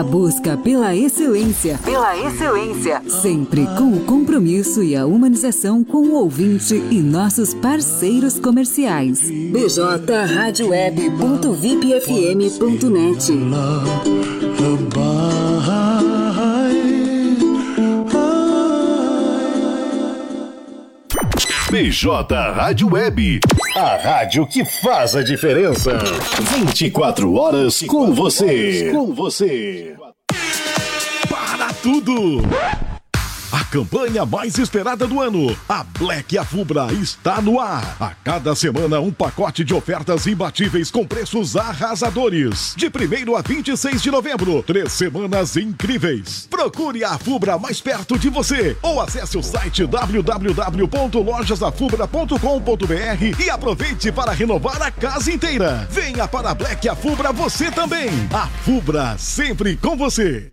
A busca pela excelência. Pela excelência. Sempre com o compromisso e a humanização com o ouvinte e nossos parceiros comerciais. bjradioweb.vipfm.net BJ Rádio Web. A rádio que faz a diferença. 24 horas com você. Com você. Para tudo! A campanha mais esperada do ano, a Black Afubra, está no ar. A cada semana, um pacote de ofertas imbatíveis com preços arrasadores. De 1 a 26 de novembro, três semanas incríveis. Procure a Afubra mais perto de você ou acesse o site www.lojasafubra.com.br e aproveite para renovar a casa inteira. Venha para a Black Afubra você também. A Fubra, sempre com você.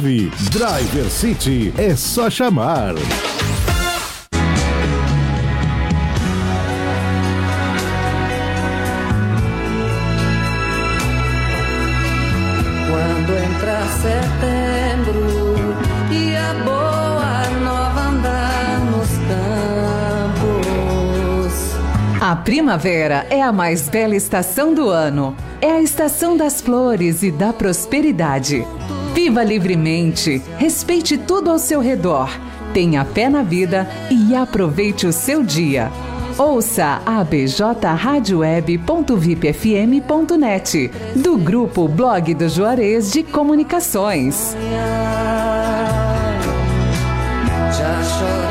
Driver City é só chamar. Quando entra setembro e a boa nova andar nos campos. A primavera é a mais bela estação do ano. É a estação das flores e da prosperidade. Viva livremente, respeite tudo ao seu redor, tenha fé na vida e aproveite o seu dia. Ouça a bjradioweb.vipfm.net do grupo Blog do Juarez de Comunicações. Já choramos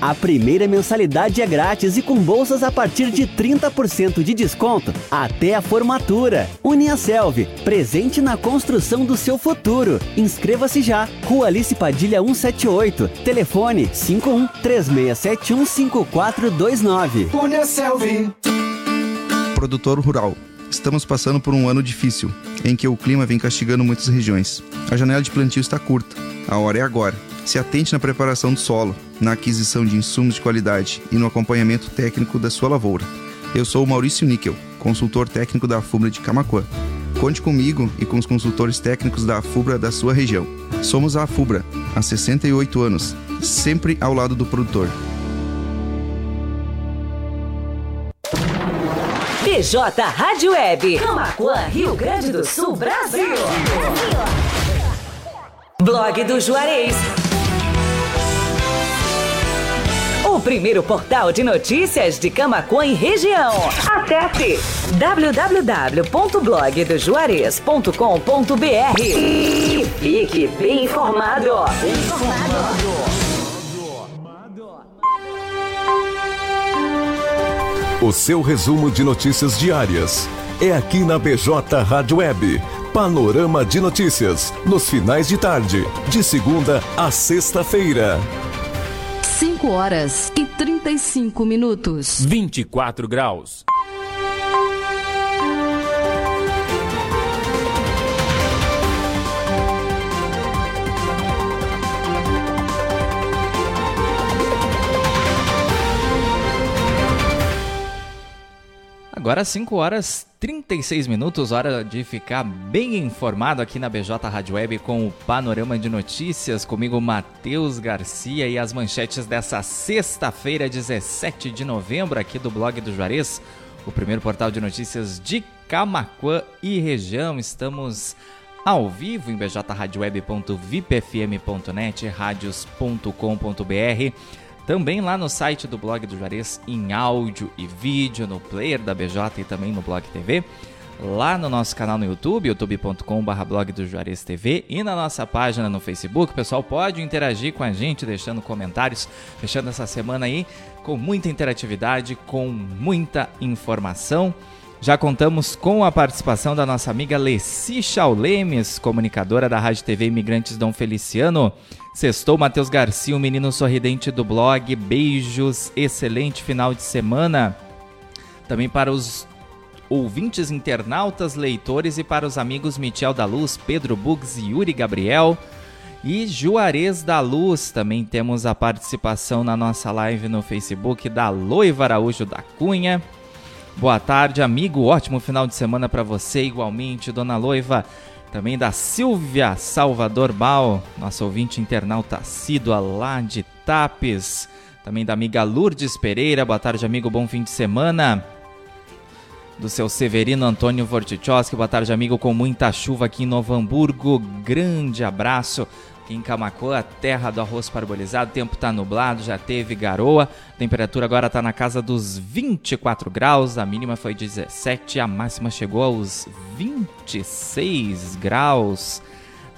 a primeira mensalidade é grátis e com bolsas a partir de 30% de desconto até a formatura. Uniaselv, presente na construção do seu futuro. Inscreva-se já. Rua Alice Padilha 178. Telefone 51 3671 5429. Produtor rural. Estamos passando por um ano difícil, em que o clima vem castigando muitas regiões. A janela de plantio está curta. A hora é agora. Se atente na preparação do solo, na aquisição de insumos de qualidade e no acompanhamento técnico da sua lavoura. Eu sou o Maurício Níquel, consultor técnico da FUBRA de Camacuã. Conte comigo e com os consultores técnicos da FUBRA da sua região. Somos a FUBRA, há 68 anos, sempre ao lado do produtor. BJ Rádio Web. Camacuã, Rio Grande do Sul, Brasil. Blog do Juarez. O primeiro portal de notícias de Camacuã e região. Acesse www.blogdojuarez.com.br e fique bem informado. Bem informado. O seu resumo de notícias diárias é aqui na BJ Rádio Web. Panorama de notícias nos finais de tarde, de segunda a sexta-feira. 5 horas e 35 minutos. 24 graus. Agora 5 horas 36 minutos, hora de ficar bem informado aqui na BJ Rádio Web com o panorama de notícias. Comigo, Matheus Garcia e as manchetes dessa sexta-feira, 17 de novembro, aqui do blog do Juarez, o primeiro portal de notícias de Camaquã e região. Estamos ao vivo em bjradioweb.vipfm.net, radios.com.br também lá no site do blog do Juarez, em áudio e vídeo, no player da BJ e também no Blog TV. Lá no nosso canal no YouTube, youtube.com.br blog do Juarez TV e na nossa página no Facebook. O pessoal pode interagir com a gente, deixando comentários, fechando essa semana aí com muita interatividade, com muita informação. Já contamos com a participação da nossa amiga Leci Chaulemes, comunicadora da Rádio TV Imigrantes Dom Feliciano. Sextou Matheus Garcia, o menino sorridente do blog. Beijos, excelente final de semana. Também para os ouvintes internautas, leitores e para os amigos Michel da Luz, Pedro Bugs e Yuri Gabriel. E Juarez da Luz, também temos a participação na nossa live no Facebook da Loiva Araújo da Cunha. Boa tarde, amigo. Ótimo final de semana para você, igualmente, dona Loiva. Também da Silvia Salvador Bal, nossa ouvinte internauta assídua lá de Tapes. Também da amiga Lourdes Pereira. Boa tarde, amigo. Bom fim de semana. Do seu Severino Antônio Vortichowski. Boa tarde, amigo. Com muita chuva aqui em Novo Hamburgo. Grande abraço em Camacoa, terra do arroz parbolizado. O tempo está nublado, já teve garoa. A temperatura agora está na casa dos 24 graus. A mínima foi 17, a máxima chegou aos 26 graus.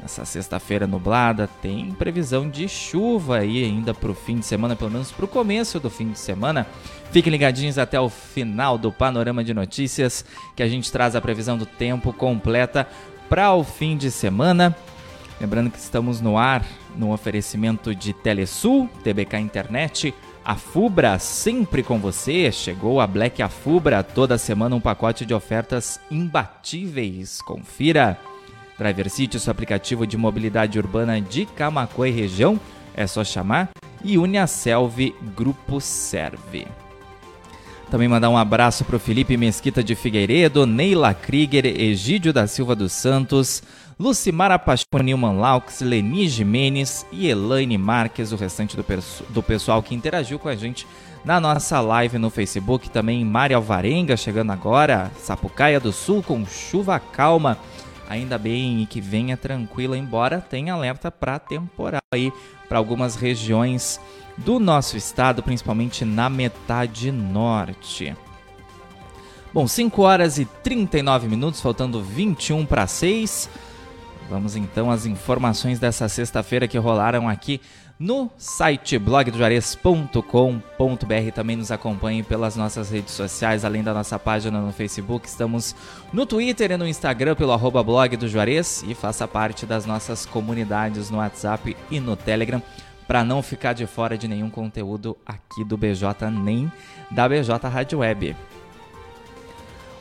Essa sexta-feira nublada tem previsão de chuva aí ainda para o fim de semana, pelo menos para o começo do fim de semana. Fiquem ligadinhos até o final do panorama de notícias que a gente traz a previsão do tempo completa para o fim de semana. Lembrando que estamos no ar no oferecimento de Telesul, TBK Internet, a Fubra sempre com você. Chegou a Black Afubra, toda semana um pacote de ofertas imbatíveis. Confira. Driver City, seu aplicativo de mobilidade urbana de Camacuã e região, é só chamar. E Uniaselv Grupo Serve. Também mandar um abraço para o Felipe Mesquita de Figueiredo, Neila Krieger, Egídio da Silva dos Santos, Lucimara Pacheco, Nilman Laux, Leni Jimenez e Elaine Marques, o restante do, do pessoal que interagiu com a gente na nossa live no Facebook. Também Mária Alvarenga chegando agora, Sapucaia do Sul com chuva calma. Ainda bem que venha tranquila, embora tenha alerta para temporal aí para algumas regiões do nosso estado, principalmente na metade norte. Bom, 5 horas e 39 minutos, faltando 21 para 6. Vamos então às informações dessa sexta-feira que rolaram aqui no site blogdojuarez.com.br. Também nos acompanhe pelas nossas redes sociais, além da nossa página no Facebook. Estamos no Twitter e no Instagram pelo arroba blog do Juarez e faça parte das nossas comunidades no WhatsApp e no Telegram para não ficar de fora de nenhum conteúdo aqui do BJ nem da BJ Rádio Web.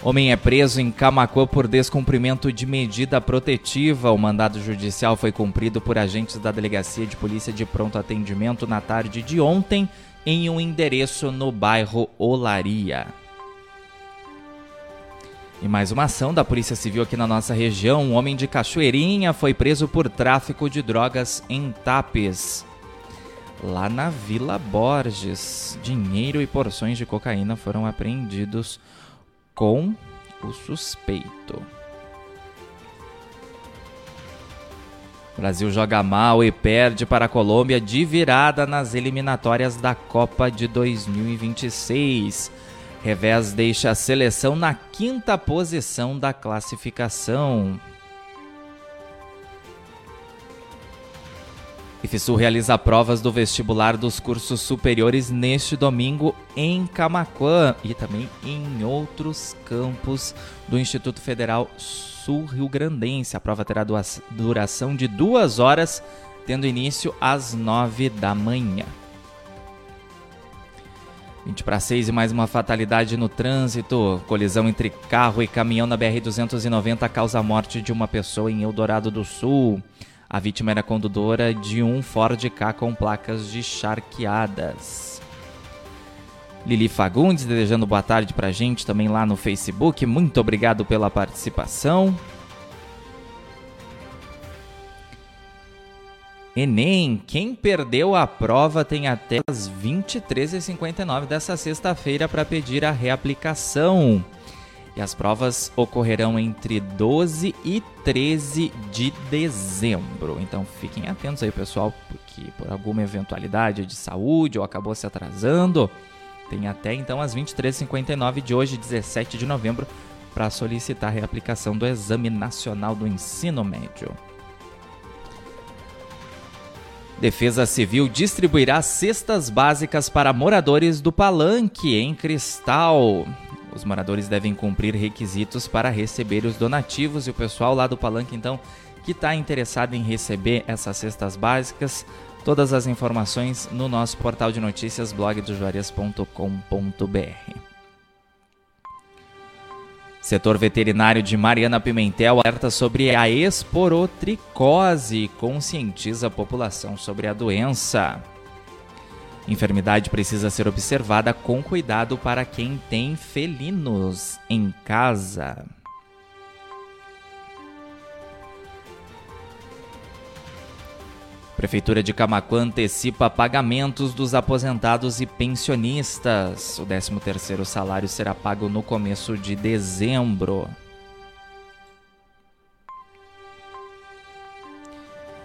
Homem é preso em Camacuã por descumprimento de medida protetiva. O mandado judicial foi cumprido por agentes da Delegacia de Polícia de Pronto Atendimento na tarde de ontem em um endereço no bairro Olaria. E mais uma ação da Polícia Civil aqui na nossa região. Um homem de Cachoeirinha foi preso por tráfico de drogas em Tapes. Lá na Vila Borges, dinheiro e porções de cocaína foram apreendidos com o suspeito. O Brasil joga mal e perde para a Colômbia de virada nas eliminatórias da Copa de 2026. Revés deixa a seleção na quinta posição da classificação. IFSU realiza provas do vestibular dos cursos superiores neste domingo em Camaquã e também em outros campos do Instituto Federal Sul Rio Grandense. A prova terá duração de duas horas, tendo início às nove da manhã. 20 para 6 e mais uma fatalidade no trânsito. Colisão entre carro e caminhão na BR-290 causa a morte de uma pessoa em Eldorado do Sul. A vítima era condutora de um Ford K com placas de charqueadas. Lili Fagundes desejando boa tarde pra gente também lá no Facebook. Muito obrigado pela participação. Enem, quem perdeu a prova tem até as 23h59 dessa sexta-feira para pedir a reaplicação. E as provas ocorrerão entre 12 e 13 de dezembro. Então fiquem atentos aí, pessoal, porque por alguma eventualidade de saúde ou acabou se atrasando, tem até então as 23h59 de hoje, 17 de novembro, para solicitar a reaplicação do Exame Nacional do Ensino Médio. Defesa Civil distribuirá cestas básicas para moradores do Palanque, em Cristal. Os moradores devem cumprir requisitos para receber os donativos e o pessoal lá do Palanque, então, que está interessado em receber essas cestas básicas, todas as informações no nosso portal de notícias blogdojuarez.com.br. Setor veterinário de Mariana Pimentel alerta sobre a esporotricose e conscientiza a população sobre a doença. Enfermidade precisa ser observada com cuidado para quem tem felinos em casa. Prefeitura de Camaquã antecipa pagamentos dos aposentados e pensionistas. O 13º salário será pago no começo de dezembro.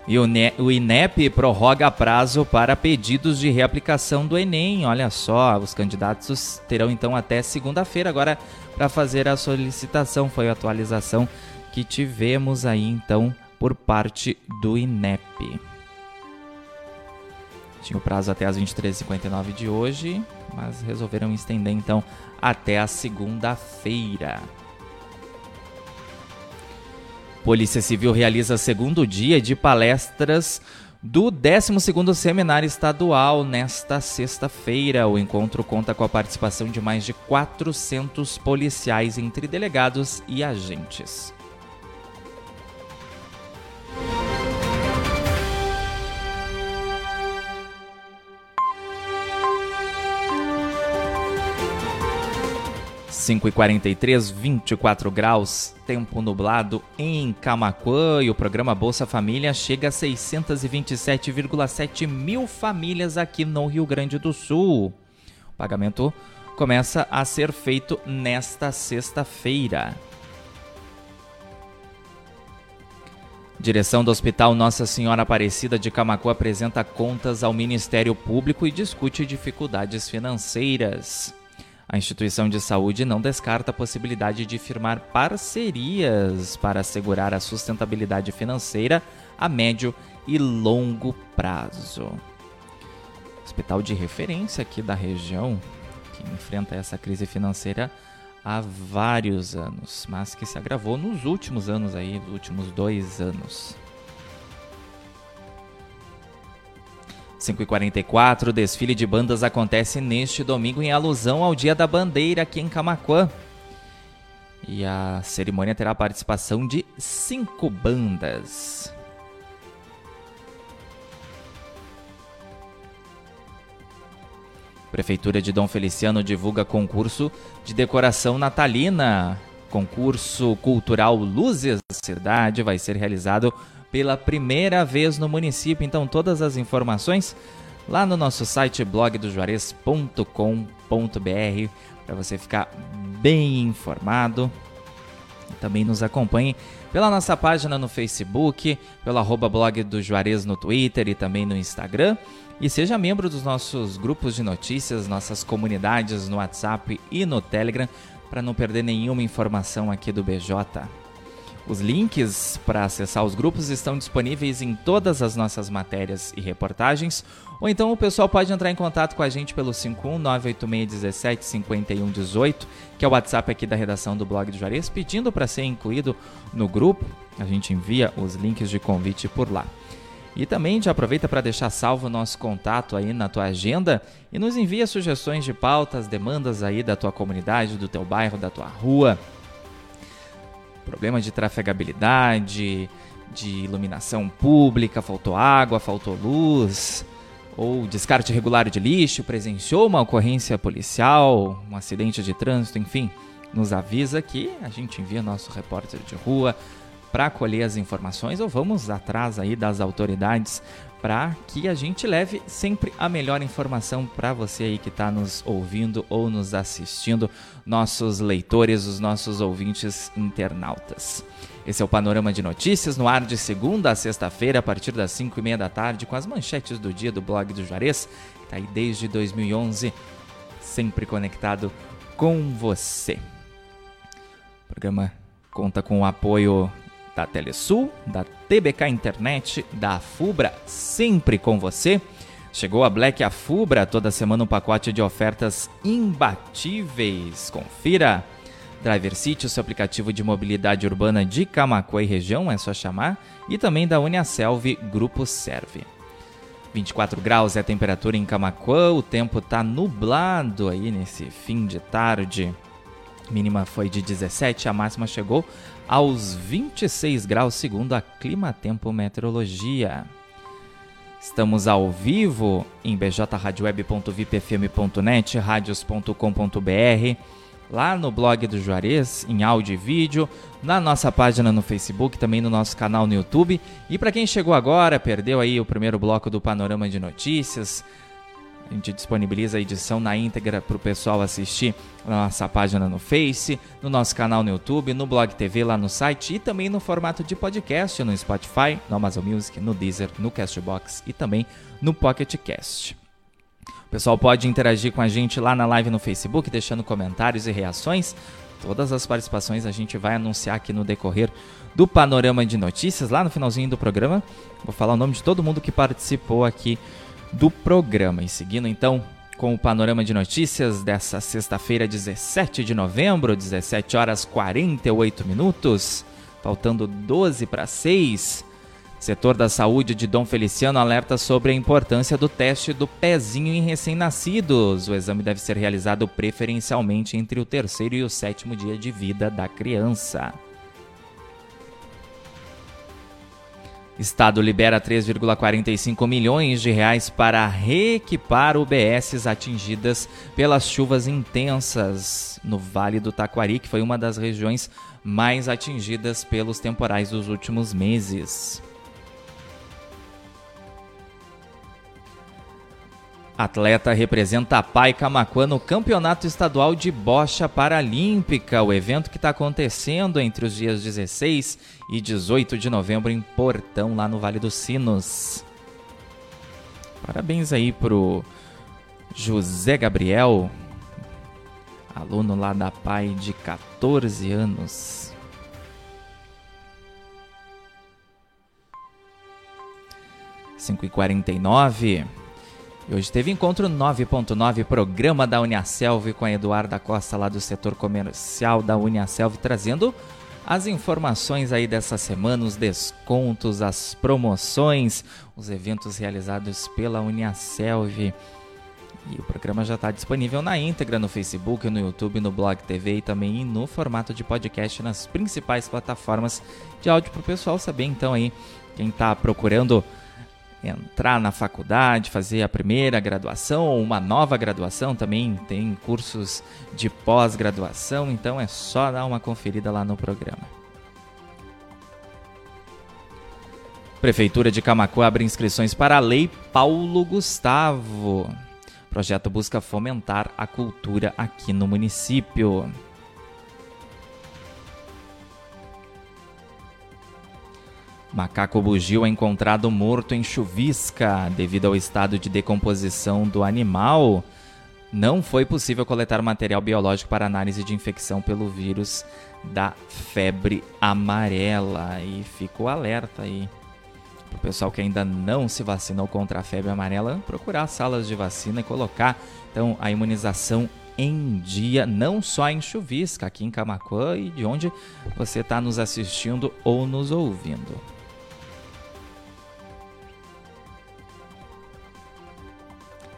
E o INEP prorroga prazo para pedidos de reaplicação do Enem. Olha só, os candidatos terão então até segunda-feira agora para fazer a solicitação. Foi a atualização que tivemos aí então por parte do INEP. Tinha o prazo até as 23h59 de hoje, mas resolveram estender então até a segunda-feira. Polícia Civil realiza segundo dia de palestras do 12º Seminário Estadual nesta sexta-feira. O encontro conta com a participação de mais de 400 policiais entre delegados e agentes. 5 e 43, 24 graus, tempo nublado em Camaquã e o programa Bolsa Família chega a 627,7 mil famílias aqui no Rio Grande do Sul. O pagamento começa a ser feito nesta sexta-feira. Direção do Hospital Nossa Senhora Aparecida de Camacuã apresenta contas ao Ministério Público e discute dificuldades financeiras. A instituição de saúde não descarta a possibilidade de firmar parcerias para assegurar a sustentabilidade financeira a médio e longo prazo. Hospital de referência aqui da região, que enfrenta essa crise financeira há vários anos, mas que se agravou nos últimos anos aí, nos últimos dois anos. 5h44, o desfile de bandas acontece neste domingo em alusão ao Dia da Bandeira aqui em Camaquã. E a cerimônia terá a participação de cinco bandas. Prefeitura de Dom Feliciano divulga concurso de decoração natalina. Concurso cultural Luzes da Cidade vai ser realizado pela primeira vez no município. Então, todas as informações lá no nosso site blogdojuarez.com.br para você ficar bem informado. Também nos acompanhe pela nossa página no Facebook, pelo arroba blog do Juarez no Twitter e também no Instagram. E seja membro dos nossos grupos de notícias, nossas comunidades no WhatsApp e no Telegram para não perder nenhuma informação aqui do BJ. Os links para acessar os grupos estão disponíveis em todas as nossas matérias e reportagens, ou então o pessoal pode entrar em contato com a gente pelo 51986175118, que é o WhatsApp aqui da redação do blog do Juarez, pedindo para ser incluído no grupo. A gente envia os links de convite por lá. E também já aproveita para deixar salvo o nosso contato aí na tua agenda e nos envia sugestões de pautas, demandas aí da tua comunidade, do teu bairro, da tua rua. Problema de trafegabilidade, de iluminação pública, faltou água, faltou luz, ou descarte irregular de lixo, presenciou uma ocorrência policial, um acidente de trânsito, enfim, nos avisa que a gente envia nosso repórter de rua para colher as informações ou vamos atrás aí das autoridades para que a gente leve sempre a melhor informação para você aí que está nos ouvindo ou nos assistindo, nossos leitores, os nossos ouvintes internautas. Esse é o Panorama de Notícias, no ar de segunda a sexta-feira, a partir das 5 e meia da tarde, com as manchetes do dia do blog do Juarez, que está aí desde 2011, sempre conectado com você. O programa conta com o apoio da Telesul, da TBK Internet, da Fubra, sempre com você. Chegou a Black Afubra, toda semana um pacote de ofertas imbatíveis. Confira! Driver City, o seu aplicativo de mobilidade urbana de Camacuã e região, é só chamar. E também da Uniaselv Grupo Serve. 24 graus é a temperatura em Camacuã, o tempo tá nublado aí nesse fim de tarde. Mínima foi de 17, a máxima chegou aos 26 graus, segundo a Clima Tempo Meteorologia. Estamos ao vivo em bjradioweb.vipfm.net, radios.com.br, lá no blog do Juarez, em áudio e vídeo, na nossa página no Facebook, também no nosso canal no YouTube. E para quem chegou agora, perdeu aí o primeiro bloco do Panorama de Notícias, a gente disponibiliza a edição na íntegra para o pessoal assistir na nossa página no Face, no nosso canal no YouTube, no Blog TV lá no site e também no formato de podcast no Spotify, no Amazon Music, no Deezer, no Castbox e também no Pocket Cast. O pessoal pode interagir com a gente lá na live no Facebook, deixando comentários e reações. Todas as participações a gente vai anunciar aqui no decorrer do Panorama de Notícias, lá no finalzinho do programa. Vou falar o nome de todo mundo que participou aqui do programa. E seguindo então com o panorama de notícias dessa sexta-feira, 17 de novembro, 17 horas 48 minutos, faltando 12 para 6. Setor da saúde de Dom Feliciano alerta sobre a importância do teste do pezinho em recém-nascidos. O exame deve ser realizado preferencialmente entre o terceiro e o sétimo dia de vida da criança. Estado libera 3,45 milhões de reais para reequipar UBSs atingidas pelas chuvas intensas no Vale do Taquari, que foi uma das regiões mais atingidas pelos temporais dos últimos meses. Atleta representa a Pai Camacuã no Campeonato Estadual de Bocha Paralímpica, o evento que está acontecendo entre os dias 16 e 18 de novembro em Portão, lá no Vale dos Sinos. Parabéns aí pro José Gabriel, aluno lá da Pai de 14 anos. Cinco e quarenta e nove. E hoje teve encontro 9.9, programa da Uniaselv com a Eduarda Costa lá do setor comercial da Uniaselv, trazendo as informações aí dessa semana, os descontos, as promoções, os eventos realizados pela Uniaselv. E o programa já está disponível na íntegra no Facebook, no YouTube, no Blog TV e também no formato de podcast nas principais plataformas de áudio para o pessoal saber então aí quem está procurando entrar na faculdade, fazer a primeira graduação ou uma nova graduação, também tem cursos de pós-graduação, então é só dar uma conferida lá no programa. Prefeitura de Camacuã abre inscrições para a Lei Paulo Gustavo. O projeto busca fomentar a cultura aqui no município. Macaco bugio é encontrado morto em chuvisca devido ao estado de decomposição do animal. Não foi possível coletar material biológico para análise de infecção pelo vírus da febre amarela. E ficou alerta aí para o pessoal que ainda não se vacinou contra a febre amarela, procurar salas de vacina e colocar então a imunização em dia, não só em Chuvisca, aqui em Camacuã e de onde você está nos assistindo ou nos ouvindo.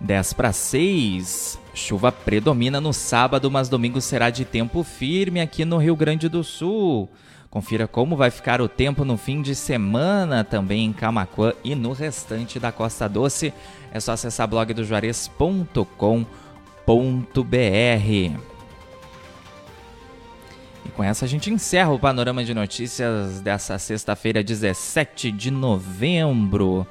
10 para 6. Chuva predomina no sábado, mas domingo será de tempo firme aqui no Rio Grande do Sul. Confira como vai ficar o tempo no fim de semana também em Camacuã e no restante da Costa Doce. É só acessar blogdojuarez.com.br. E com essa a gente encerra o panorama de notícias dessa sexta-feira, 17 de novembro.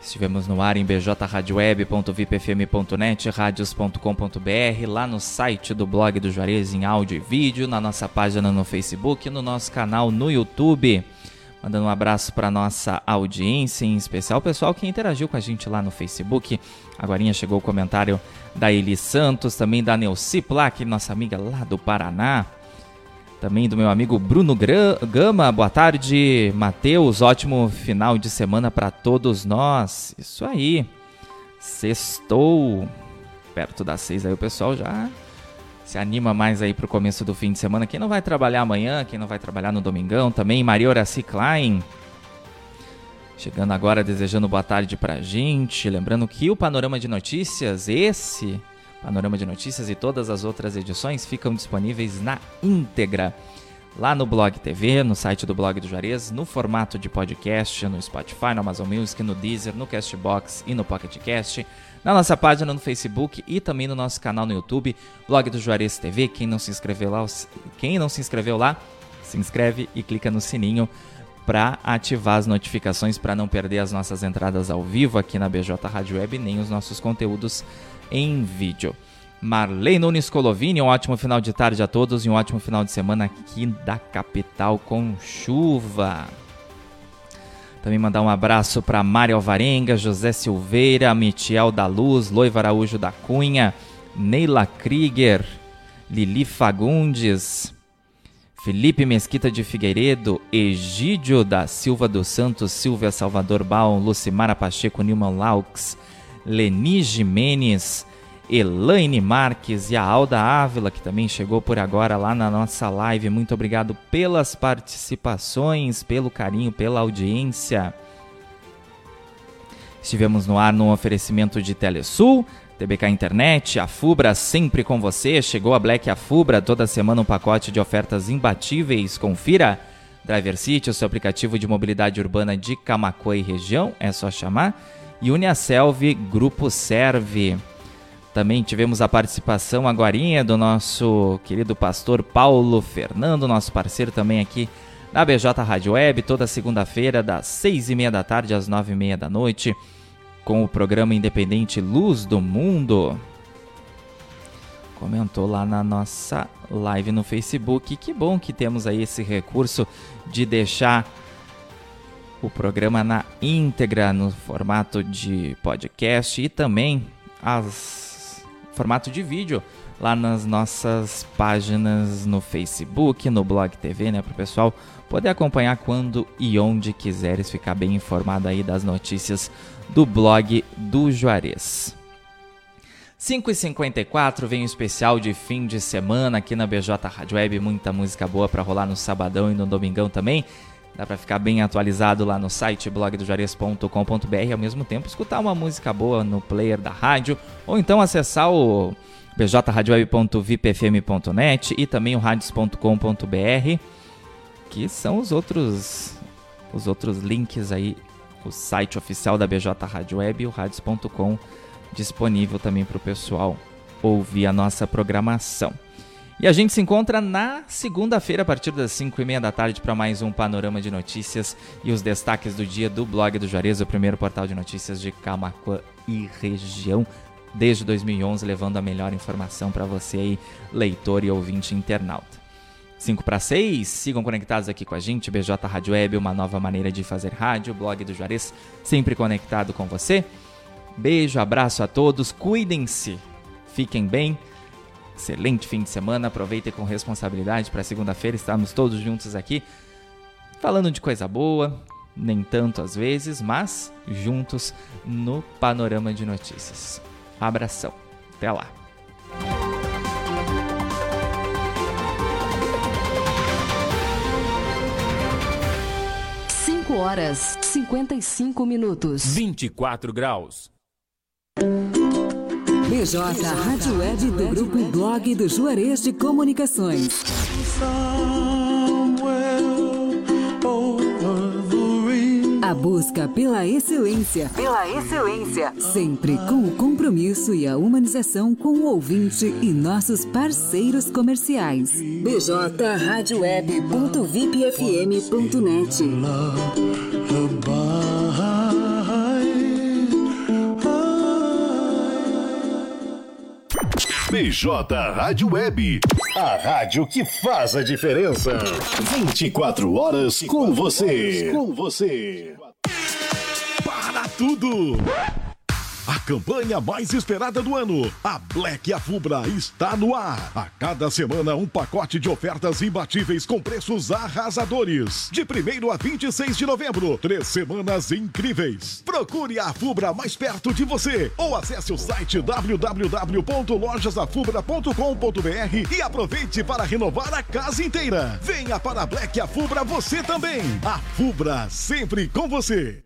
Estivemos no ar em bjradioweb.vipfm.net, radios.com.br, lá no site do blog do Juarez em áudio e vídeo, na nossa página no Facebook, no nosso canal no YouTube. Mandando um abraço para nossa audiência, em especial o pessoal que interagiu com a gente lá no Facebook. Agora chegou o comentário da Eli Santos, também da Neuci Plaque, nossa amiga lá do Paraná. Também do meu amigo Bruno Gama. Boa tarde, Matheus. Ótimo final de semana para todos nós. Isso aí. Sextou. Perto das seis aí o pessoal já se anima mais aí pro começo do fim de semana. Quem não vai trabalhar amanhã, quem não vai trabalhar no domingão também. Maria Horaci Klein. Chegando agora, desejando boa tarde pra gente. Lembrando que o Panorama de Notícias, esse Panorama de Notícias e todas as outras edições ficam disponíveis na íntegra lá no Blog TV, no site do Blog do Juarez, no formato de podcast, no Spotify, no Amazon Music, no Deezer, no Castbox e no Pocket Cast, na nossa página no Facebook e também no nosso canal no YouTube, Blog do Juarez TV. Quem não se inscreveu lá, quem não se inscreveu lá, se inscreve e clica no sininho para ativar as notificações para não perder as nossas entradas ao vivo aqui na BJ Rádio Web nem os nossos conteúdos em vídeo. Marley Nunes Colovini, um ótimo final de tarde a todos e um ótimo final de semana aqui da capital com chuva. Também mandar um abraço para Mário Alvarenga, José Silveira, Michel da Luz, Loiva Araújo da Cunha, Neila Krieger, Lili Fagundes, Felipe Mesquita de Figueiredo, Egídio da Silva dos Santos, Silvia Salvador Baum, Lucimara Pacheco, Nilman Laux, Leni Jimenez, Elaine Marques e a Alda Ávila, que também chegou por agora lá na nossa live. Muito obrigado pelas participações, pelo carinho, pela audiência. Estivemos no ar no oferecimento de Telesul, TBK Internet, a Fubra sempre com você. Chegou a Black a Fubra, toda semana um pacote de ofertas imbatíveis. Confira. Driver City, o seu aplicativo de mobilidade urbana de Camacuã e região, é só chamar e Uniaselv Grupo Serve. Também tivemos a participação agora do nosso querido pastor Paulo Fernando, nosso parceiro também aqui na BJ Rádio Web, toda segunda-feira, das seis e meia da tarde às nove e meia da noite, com o programa independente Luz do Mundo. Comentou lá na nossa live no Facebook. Que bom que temos aí esse recurso de deixar o programa na íntegra no formato de podcast e também as formato de vídeo lá nas nossas páginas no Facebook, no Blog TV, né, para o pessoal poder acompanhar quando e onde quiseres ficar bem informado aí das notícias do blog do Juarez. 5h54 vem um especial de fim de semana aqui na BJ Rádio Web, muita música boa para rolar no sabadão e no domingão também. Dá para ficar bem atualizado lá no site blogdojuarez.com.br e ao mesmo tempo escutar uma música boa no player da rádio ou então acessar o bjradioweb.vipfm.net e também o radios.com.br, que são os outros os outros links aí, o site oficial da BJ Rádio Web e o radios.com disponível também para o pessoal ouvir a nossa programação. E a gente se encontra na segunda-feira, a partir das 5 e meia da tarde, para mais um panorama de notícias e os destaques do dia do blog do Juarez, o primeiro portal de notícias de Camacuã e região, desde 2011, levando a melhor informação para você aí, leitor e ouvinte internauta. 5 para 6, sigam conectados aqui com a gente, BJ Rádio Web, uma nova maneira de fazer rádio, blog do Juarez, sempre conectado com você. Beijo, abraço a todos, cuidem-se, fiquem bem. Excelente fim de semana, aproveitem com responsabilidade para segunda-feira estarmos todos juntos aqui falando de coisa boa, nem tanto às vezes, mas juntos no panorama de notícias. Abração. Até lá. Horas, cinquenta e cinco minutos. 24 graus. BJ Rádio Web do Grupo Blog do Juarez de Comunicações. A busca pela excelência. Pela excelência. Sempre com o compromisso e a humanização com o ouvinte e nossos parceiros comerciais. bjradioweb.vipfm.net BJ Rádio Web, a rádio que faz a diferença. 24 horas com você. Com você. Para tudo! Campanha mais esperada do ano, a Black Afubra, está no ar. A cada semana, um pacote de ofertas imbatíveis com preços arrasadores. De 1 a 26 de novembro, três semanas incríveis. Procure a Afubra mais perto de você ou acesse o site www.lojasafubra.com.br e aproveite para renovar a casa inteira. Venha para a Black Afubra você também. A Fubra, sempre com você.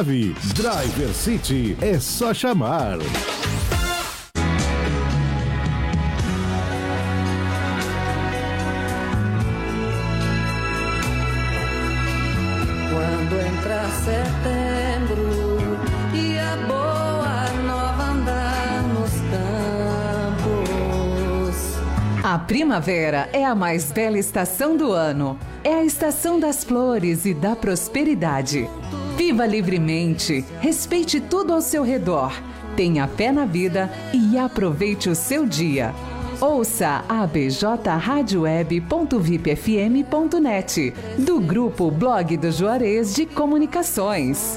Driver City é só chamar. Quando entra setembro e a boa nova andar nos campos. A primavera é a mais bela estação do ano. É a estação das flores e da prosperidade. Viva livremente, respeite tudo ao seu redor, tenha fé na vida e aproveite o seu dia. Ouça a bjradioweb.vipfm.net do grupo Blog do Juarez de Comunicações.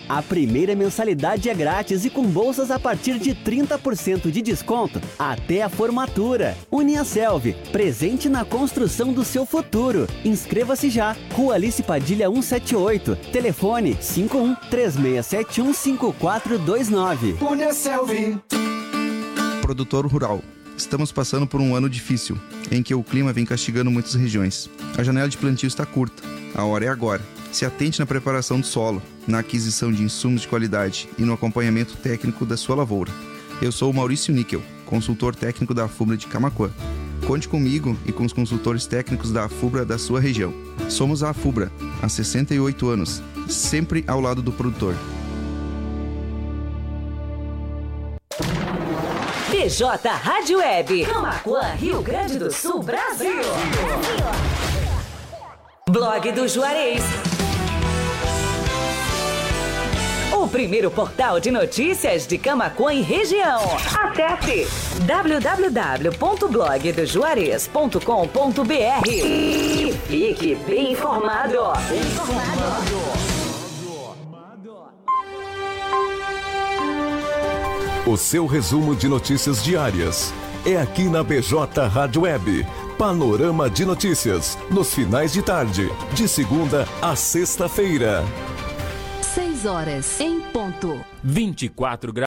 a primeira mensalidade é grátis e com bolsas a partir de 30% de desconto até a formatura. Uniaselv, presente na construção do seu futuro. Inscreva-se já. Rua Alice Padilha 178. Telefone 51 3671 5429. Produtor rural. Estamos passando por um ano difícil, em que o clima vem castigando muitas regiões. A janela de plantio está curta. A hora é agora. Se atente na preparação do solo, na aquisição de insumos de qualidade e no acompanhamento técnico da sua lavoura. Eu sou o Maurício Níquel, consultor técnico da FUBRA de Camaquã. Conte comigo e com os consultores técnicos da FUBRA da sua região. Somos a FUBRA, há 68 anos, sempre ao lado do produtor. BJ Rádio Web. Camaquã, Rio Grande do Sul, Brasil. Blog do Juarez. O primeiro portal de notícias de Camaquã e região. Acesse www.blogdojuarez.com.br e fique bem informado. Bem informado. O seu resumo de notícias diárias. É aqui na BJ Rádio Web. Panorama de notícias, nos finais de tarde, de segunda a sexta-feira. 6 horas em ponto. 24 graus.